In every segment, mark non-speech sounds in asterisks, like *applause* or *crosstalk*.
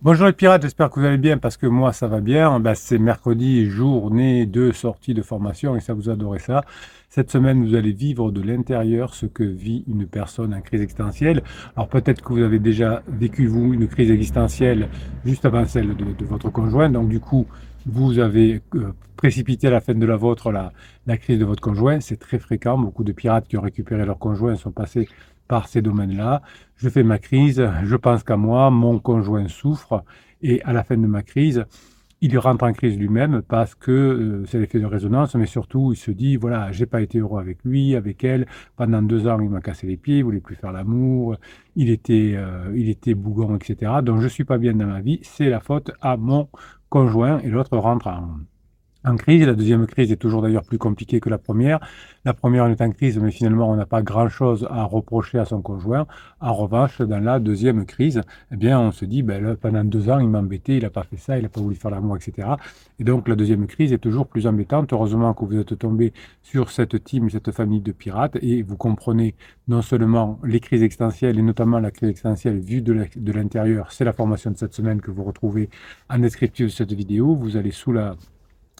Bonjour les pirates, j'espère que vous allez bien parce que moi ça va bien. Ben, c'est mercredi, journée de sortie de formation et ça vous adorez ça. Cette semaine, vous allez vivre de l'intérieur ce que vit une personne en crise existentielle. Alors peut-être que vous avez déjà vécu vous une crise existentielle juste avant celle de, votre conjoint. Donc du coup, vous avez euh, précipité à la fin de la vôtre la, la crise de votre conjoint. C'est très fréquent. Beaucoup de pirates qui ont récupéré leur conjoint sont passés par ces domaines-là. Je fais ma crise, je pense qu'à moi, mon conjoint souffre, et à la fin de ma crise, il rentre en crise lui-même parce que euh, c'est l'effet de résonance, mais surtout il se dit voilà, j'ai pas été heureux avec lui, avec elle. Pendant deux ans, il m'a cassé les pieds, il voulait plus faire l'amour, il était, euh, bougon, etc. Donc je suis pas bien dans ma vie, c'est la faute à mon conjoint et l'autre rentre en, en crise. La deuxième crise est toujours d'ailleurs plus compliquée que la première. La première, est en crise, mais finalement, on n'a pas grand-chose à reprocher à son conjoint. En revanche, dans la deuxième crise, eh bien, on se dit, ben, là, pendant deux ans, il m'a embêté, il n'a pas fait ça, il n'a pas voulu faire l'amour, etc. Et donc, la deuxième crise est toujours plus embêtante. Heureusement que vous êtes tombé sur cette team, cette famille de pirates, et vous comprenez non seulement les crises existentielles, et notamment la crise existentielle vue de l'intérieur. C'est la formation de cette semaine que vous retrouvez en descriptif de cette vidéo. Vous allez sous la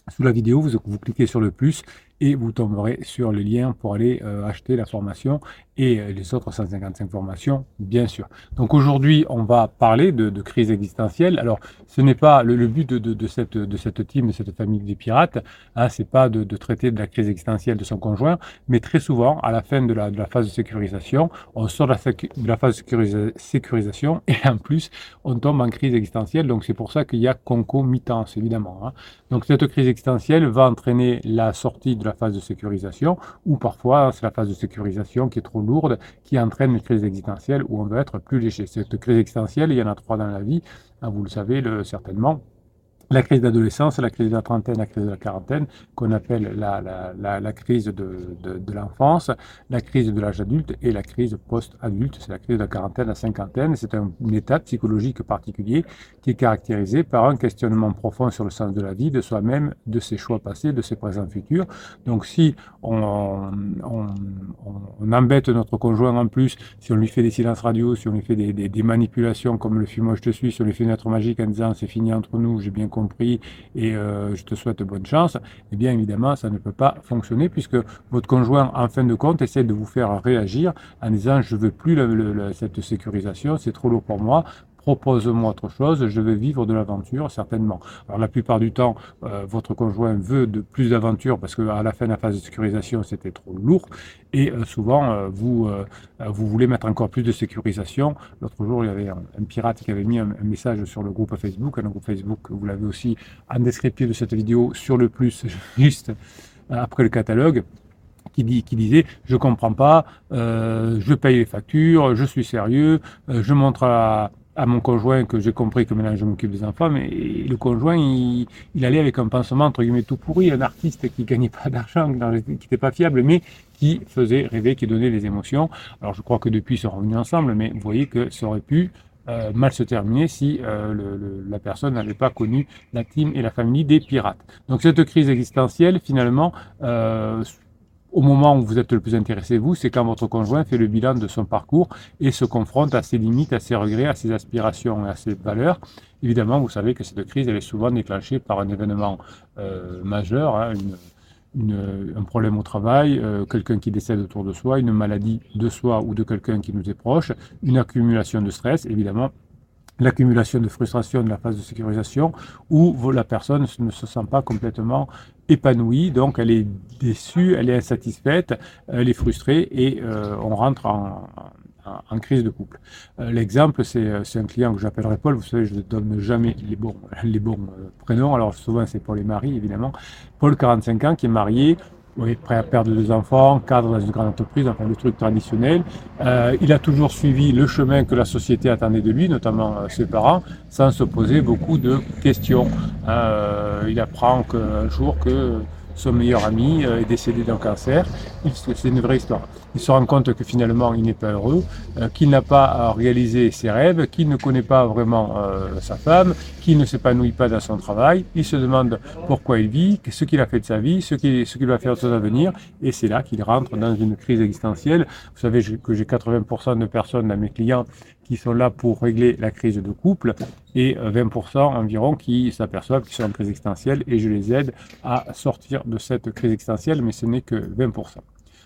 sous la vidéo, vous, cliquez sur le plus et vous tomberez sur le lien pour aller euh, acheter la formation et euh, les autres 155 formations, bien sûr. Donc aujourd'hui, on va parler de, crise existentielle. Alors, ce n'est pas le, but de, cette, de cette team, de cette famille des pirates, hein, c'est pas de, traiter de la crise existentielle de son conjoint, mais très souvent, à la fin de la, phase de sécurisation, on sort de la, de la phase de sécurisation *laughs* et en plus, on tombe en crise existentielle. Donc c'est pour ça qu'il y a concomitance, évidemment. Hein. Donc cette crise existentielle va entraîner la sortie de la phase de sécurisation, ou parfois c'est la phase de sécurisation qui est trop lourde, qui entraîne une crise existentielle où on veut être plus léger. Cette crise existentielle, il y en a trois dans la vie, hein, vous le savez le, certainement la crise d'adolescence, la crise de la trentaine, la crise de la quarantaine, qu'on appelle la, la, la, la, crise de, de, l'enfance, la crise de l'âge adulte et la crise post-adulte, c'est la crise de la quarantaine à cinquantaine. C'est un, une étape psychologique particulière qui est caractérisée par un questionnement profond sur le sens de la vie, de soi-même, de ses choix passés, de ses présents futurs. Donc si on, on, embête notre conjoint en plus, si on lui fait des silences radio, si on lui fait des, manipulations comme le film je te suis, si on lui fait une lettre magique en disant c'est fini entre nous, j'ai bien compris et euh, je te souhaite bonne chance, eh bien évidemment, ça ne peut pas fonctionner puisque votre conjoint, en fin de compte, essaie de vous faire réagir en disant je veux plus cette sécurisation, c'est trop lourd pour moi, propose-moi autre chose, je vais vivre de l'aventure, certainement. Alors la plupart du temps, euh, votre conjoint veut de plus d'aventure parce qu'à la fin de la phase de sécurisation, c'était trop lourd. Et euh, souvent, euh, vous, vous voulez mettre encore plus de sécurisation. L'autre jour, il y avait un, pirate qui avait mis un, message sur le groupe Facebook. Un groupe Facebook, vous l'avez aussi en descriptif de cette vidéo sur le plus, *laughs* juste après le catalogue. Qui, disait je comprends pas, je paye les factures, je suis sérieux, je montre à, à mon conjoint que j'ai compris que maintenant je m'occupe des enfants, mais le conjoint, il, il, allait avec un pansement entre guillemets tout pourri, un artiste qui gagnait pas d'argent, qui n'était pas fiable, mais qui faisait rêver, qui donnait des émotions. Alors je crois que depuis ils sont revenus ensemble, mais vous voyez que ça aurait pu euh, mal se terminer si euh, le, le, la personne n'avait pas connu la team et la famille des pirates. Donc cette crise existentielle, finalement, euh, au moment où vous êtes le plus intéressé, vous, c'est quand votre conjoint fait le bilan de son parcours et se confronte à ses limites, à ses regrets, à ses aspirations et à ses valeurs. Évidemment, vous savez que cette crise, elle est souvent déclenchée par un événement euh, majeur, hein, un problème au travail, euh, quelqu'un qui décède autour de soi, une maladie de soi ou de quelqu'un qui nous est proche, une accumulation de stress, évidemment, l'accumulation de frustration de la phase de sécurisation où la personne ne se sent pas complètement épanouie, donc elle est déçue, elle est insatisfaite, elle est frustrée et euh, on rentre en, crise de couple. Euh, L'exemple, c'est un client que j'appellerai Paul, vous savez, je ne donne jamais les bons, les bons euh, prénoms, alors souvent c'est pour les maris évidemment. Paul, 45 ans, qui est marié, oui, prêt à perdre deux enfants, cadre dans une grande entreprise, enfin le truc traditionnel. Euh, il a toujours suivi le chemin que la société attendait de lui, notamment euh, ses parents, sans se poser beaucoup de questions. Euh, il apprend qu'un jour que son meilleur ami euh, est décédé d'un cancer. C'est une vraie histoire. Il se rend compte que finalement il n'est pas heureux, euh, qu'il n'a pas réalisé ses rêves, qu'il ne connaît pas vraiment euh, sa femme, qu'il ne s'épanouit pas dans son travail. Il se demande pourquoi il vit, ce qu'il a fait de sa vie, ce qu'il va faire de son avenir. Et c'est là qu'il rentre dans une crise existentielle. Vous savez que j'ai 80% de personnes dans mes clients qui sont là pour régler la crise de couple et 20% environ qui s'aperçoivent qu'ils sont en crise existentielle et je les aide à sortir de cette crise existentielle, mais ce n'est que 20%.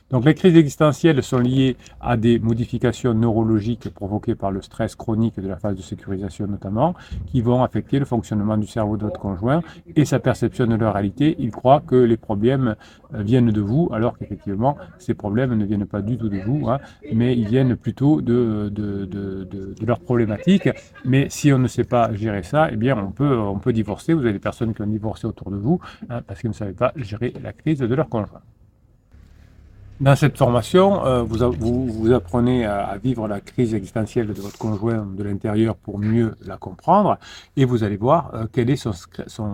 Donc les crises existentielles sont liées à des modifications neurologiques provoquées par le stress chronique de la phase de sécurisation notamment, qui vont affecter le fonctionnement du cerveau de votre conjoint et sa perception de la réalité. Il croit que les problèmes euh, viennent de vous, alors qu'effectivement ces problèmes ne viennent pas du tout de vous, hein, mais ils viennent plutôt de, de, de, de, leurs problématiques. Mais si on ne sait pas gérer ça, eh bien on peut, on peut divorcer. Vous avez des personnes qui ont divorcé autour de vous hein, parce qu'ils ne savaient pas gérer la crise de leur conjoint. Dans cette formation, euh, vous, vous, apprenez à, vivre la crise existentielle de votre conjoint de l'intérieur pour mieux la comprendre et vous allez voir euh, quel est son,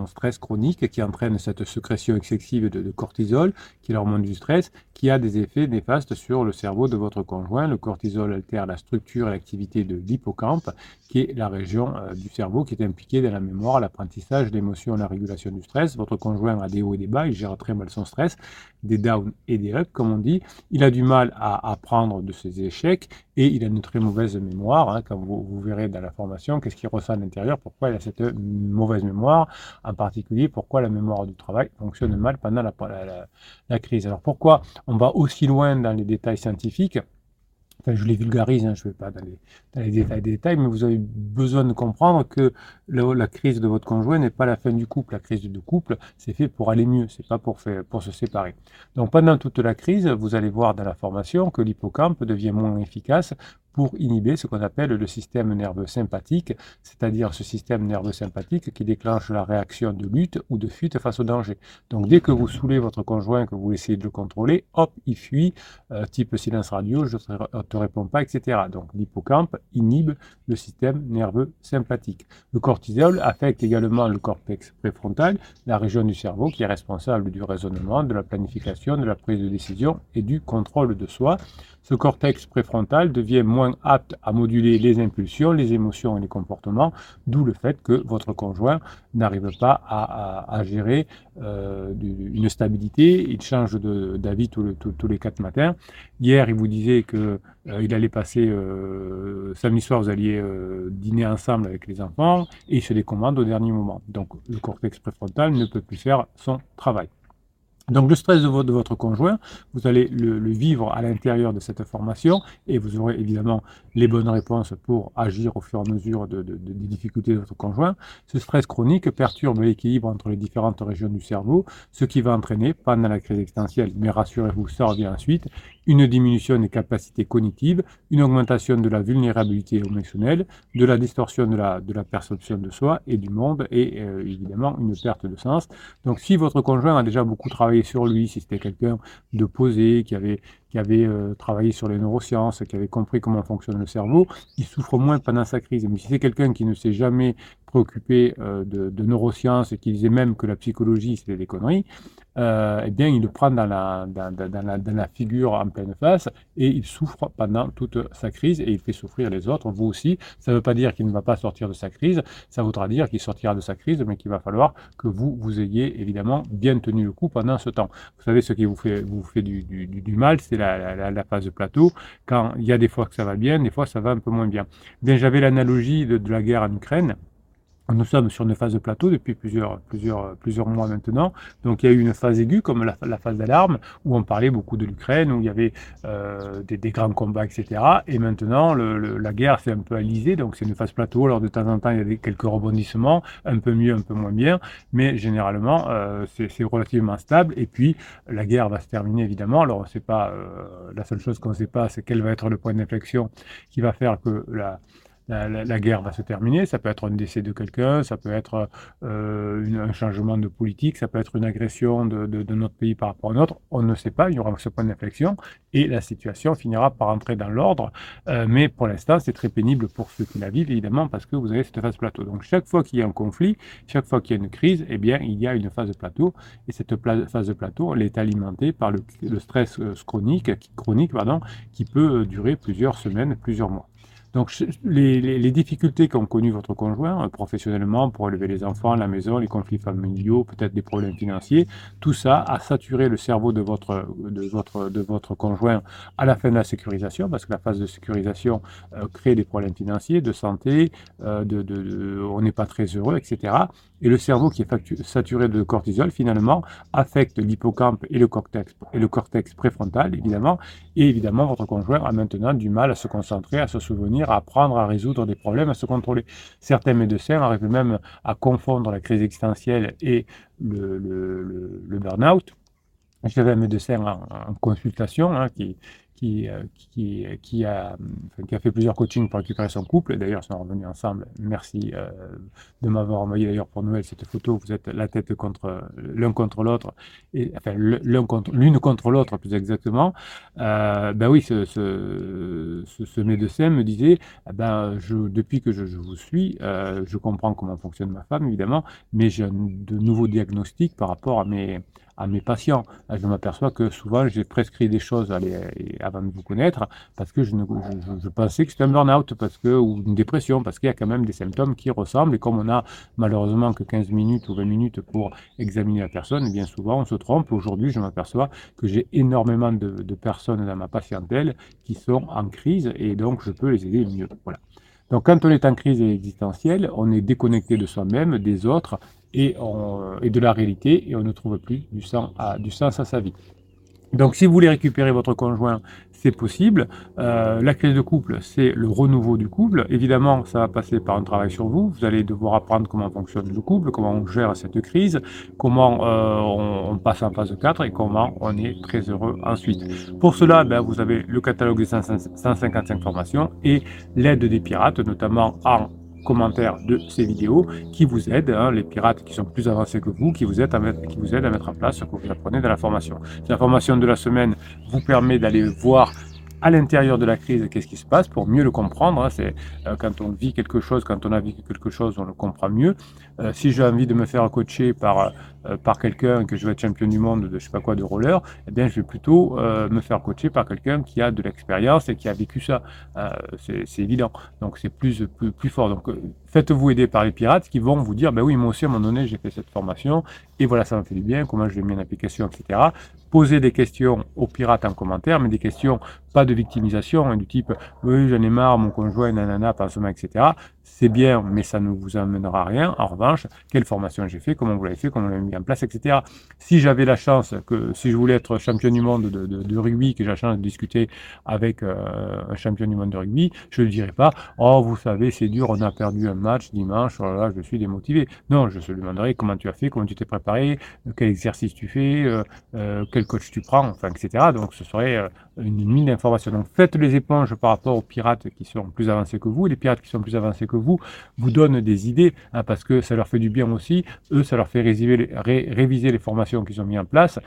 stress chronique qui entraîne cette sécrétion excessive de, de, cortisol, qui est l'hormone du stress, qui a des effets néfastes sur le cerveau de votre conjoint. Le cortisol altère la structure et l'activité de l'hippocampe, qui est la région euh, du cerveau qui est impliquée dans la mémoire, l'apprentissage, l'émotion, la régulation du stress. Votre conjoint a des hauts et des bas, il gère très mal son stress, des downs et des ups, comme on dit il a du mal à apprendre de ses échecs et il a une très mauvaise mémoire. Hein, comme vous, verrez dans la formation, qu'est-ce qu'il ressent à l'intérieur, pourquoi il a cette mauvaise mémoire, en particulier pourquoi la mémoire du travail fonctionne mal pendant la crise. Alors pourquoi on va aussi loin dans les détails scientifiques? Je les vulgarise, hein, je ne vais pas dans les, détails, détails, mais vous avez besoin de comprendre que la crise de votre conjoint n'est pas la fin du couple. La crise de couple, c'est fait pour aller mieux, c'est pas pour, pour se séparer. Donc pendant toute la crise, vous allez voir dans la formation que l'hippocampe devient moins efficace pour inhiber ce qu'on appelle le système nerveux sympathique, c'est-à-dire ce système nerveux sympathique qui déclenche la réaction de lutte ou de fuite face au danger. Donc dès que vous saoulez votre conjoint, que vous essayez de le contrôler, hop, il fuit, euh, type silence radio, je ne te réponds pas, etc. Donc l'hippocampe inhibe le système nerveux sympathique. Le cortisol affecte également le cortex préfrontal, la région du cerveau qui est responsable du raisonnement, de la planification, de la prise de décision et du contrôle de soi. Ce cortex préfrontal devient moins apte à moduler les impulsions, les émotions et les comportements, d'où le fait que votre conjoint n'arrive pas à, gérer euh, une stabilité. Il change d'avis tous, les quatre matins. Hier, il vous disait que euh, il allait passer euh, samedi soir, vous alliez dîner ensemble avec les enfants, et il se décommande au dernier moment. Donc, le cortex préfrontal ne peut plus faire son travail. Donc le stress de votre, conjoint, vous allez le, vivre à l'intérieur de cette formation et vous aurez évidemment les bonnes réponses pour agir au fur et à mesure de, des difficultés de votre conjoint. Ce stress chronique perturbe l'équilibre entre les différentes régions du cerveau, ce qui va entraîner, pendant la crise existentielle, mais rassurez-vous, ça revient ensuite, une diminution des capacités cognitives, une augmentation de la vulnérabilité émotionnelle, de la distorsion de la, de la perception de soi et du monde et euh, évidemment une perte de sens. Donc si votre conjoint a déjà beaucoup travaillé sur lui, si c'était quelqu'un de posé, qui avait, euh, travaillé sur les neurosciences, qui avait compris comment fonctionne le cerveau, il souffre moins pendant sa crise. Mais si c'est quelqu'un qui ne s'est jamais préoccupé euh, de, neurosciences et qui disait même que la psychologie c'était des conneries, euh, eh bien il le prend dans la, figure en pleine face et il souffre pendant toute sa crise et il fait souffrir les autres, vous aussi. Ça ne veut pas dire qu'il ne va pas sortir de sa crise, ça voudra dire qu'il sortira de sa crise, mais qu'il va falloir que vous, vous ayez évidemment bien tenu le coup pendant ce temps. Vous savez, ce qui vous fait, du, mal, c'est la, phase de plateau. Quand il y a des fois que ça va bien, des fois ça va un peu moins bien. bien J'avais l'analogie de la guerre en Ukraine. Nous sommes sur une phase de plateau depuis plusieurs, plusieurs, plusieurs mois maintenant. Donc il y a eu une phase aiguë, comme la, phase d'alarme, où on parlait beaucoup de l'Ukraine, où il y avait euh, des, des, grands combats, etc. Et maintenant, le, la guerre s'est un peu alisée, donc c'est une phase plateau. Alors de temps en temps, il y a des, quelques rebondissements, un peu mieux, un peu moins bien, mais généralement, euh, c'est relativement stable. Et puis, la guerre va se terminer, évidemment. Alors on sait pas, euh, la seule chose qu'on ne sait pas, c'est quel va être le point d'inflexion qui va faire que la la, guerre va se terminer. Ça peut être un décès de quelqu'un, ça peut être euh, un changement de politique, ça peut être une agression de, notre pays par rapport à un autre. On ne sait pas, il y aura ce point d'inflexion et la situation finira par entrer dans l'ordre. Euh, mais pour l'instant, c'est très pénible pour ceux qui la vivent, évidemment, parce que vous avez cette phase plateau. Donc chaque fois qu'il y a un conflit, chaque fois qu'il y a une crise, eh bien, il y a une phase de plateau. Et cette phase de plateau, est alimentée par le, stress euh, chronique, qui peut durer plusieurs semaines, plusieurs mois. Donc les, difficultés qu'ont connues votre conjoint, euh, professionnellement, pour élever les enfants, la maison, les conflits familiaux, peut-être des problèmes financiers, tout ça a saturé le cerveau de votre, de votre, de votre conjoint à la fin de la sécurisation, parce que la phase de sécurisation euh, crée des problèmes financiers, de santé, euh, on n'est pas très heureux, etc. Et le cerveau qui est saturé de cortisol, finalement, affecte l'hippocampe et et le cortex préfrontal, évidemment. Et évidemment, votre conjoint a maintenant du mal à se concentrer, à se souvenir, à apprendre à résoudre des problèmes, à se contrôler. Certains médecins arrivent même à confondre la crise existentielle et le, burn-out. J'avais un médecin en, consultation hein, qui, qui, euh, qui, a, qui a fait plusieurs coachings pour récupérer son couple. D'ailleurs, ils sont revenus ensemble. Merci euh, de m'avoir envoyé d'ailleurs pour Noël cette photo. Vous êtes la tête contre l'un contre l'autre, enfin l'un contre l'une contre l'autre plus exactement. Euh, ben oui, ce, ce, ce, médecin me disait, eh ben je, depuis que je, vous suis, euh, je comprends comment fonctionne ma femme évidemment, mais j'ai de nouveaux diagnostics par rapport à mes à mes patients. Je m'aperçois que souvent j'ai prescrit des choses avant de vous connaître parce que je, je, pensais que c'était un burn-out parce que, ou une dépression parce qu'il y a quand même des symptômes qui ressemblent et comme on a malheureusement que 15 minutes ou 20 minutes pour examiner la personne, eh bien souvent on se trompe. Aujourd'hui, je m'aperçois que j'ai énormément de, personnes dans ma patientèle qui sont en crise et donc je peux les aider mieux. Voilà. Donc quand on est en crise existentielle, on est déconnecté de soi-même, des autres et, et, de la réalité et on ne trouve plus du sens à sa vie. Donc si vous voulez récupérer votre conjoint, c'est possible. Euh, la crise de couple, c'est le renouveau du couple. Évidemment, ça va passer par un travail sur vous. Vous allez devoir apprendre comment fonctionne le couple, comment on gère cette crise, comment euh, on, passe en phase 4 et comment on est très heureux ensuite. Pour cela, ben, vous avez le catalogue des 155 formations et l'aide des pirates, notamment en commentaires de ces vidéos qui vous aident, hein, les pirates qui sont plus avancés que vous, qui vous aident à mettre, qui vous aident à mettre en place ce que vous apprenez dans la formation. La formation de la semaine vous permet d'aller voir à l'intérieur de la crise, qu'est-ce qui se passe pour mieux le comprendre. Hein. C'est euh, quand on vit quelque chose, quand on a vécu quelque chose, on le comprend mieux. Euh, si j'ai envie de me faire coacher par euh, par quelqu'un que je vais être champion du monde de je sais pas quoi de roller, eh bien je vais plutôt me faire coacher par quelqu'un qui a de l'expérience et qui a vécu ça. c'est évident. Donc c'est plus, plus plus fort. Donc faites-vous aider par les pirates qui vont vous dire ben oui moi aussi à un moment donné j'ai fait cette formation et voilà ça m'a fait du bien. Comment je l'ai mis en application, etc. Posez des questions aux pirates en commentaire, mais des questions pas de victimisation, hein, du type oui, j'en ai marre, mon conjoint, nanana, pansement, etc. C'est bien, mais ça ne vous amènera rien. En revanche, quelle formation j'ai fait, comment vous l'avez fait, comment vous l'avez mis en place, etc. Si j'avais la chance, que si je voulais être champion du monde de, rugby, que j'ai la chance de discuter avec euh, un champion du monde de rugby, je ne dirais pas, oh, vous savez, c'est dur, on a perdu un match dimanche, oh là, là, je suis démotivé. Non, je lui demanderai comment tu as fait, comment tu t'es préparé, quel exercice tu fais, euh, euh, quel coach tu prends, enfin, etc. Donc, ce serait une mine Donc faites les éponges par rapport aux pirates qui sont plus avancés que vous. Les pirates qui sont plus avancés que vous vous donnent des idées hein, parce que ça leur fait du bien aussi. Eux, ça leur fait réviser les formations qu'ils ont mis en place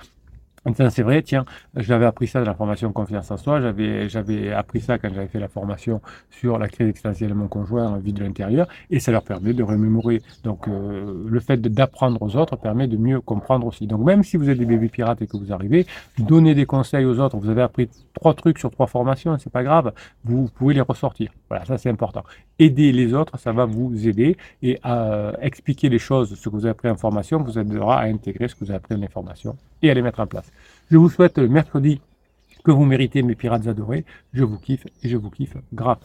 c'est vrai, tiens, j'avais appris ça dans la formation confiance en soi, j'avais, j'avais appris ça quand j'avais fait la formation sur la crise existentielle de mon conjoint en vie de l'intérieur, et ça leur permet de remémorer. Donc, euh, le fait d'apprendre aux autres permet de mieux comprendre aussi. Donc, même si vous êtes des bébés pirates et que vous arrivez, donnez des conseils aux autres. Vous avez appris trois trucs sur trois formations, c'est pas grave, vous pouvez les ressortir. Voilà, ça c'est important. Aider les autres, ça va vous aider et à expliquer les choses, ce que vous avez appris en formation, vous aidera à intégrer ce que vous avez appris en formation et à les mettre en place. Je vous souhaite le mercredi que vous méritez, mes pirates adorés. Je vous kiffe et je vous kiffe grave.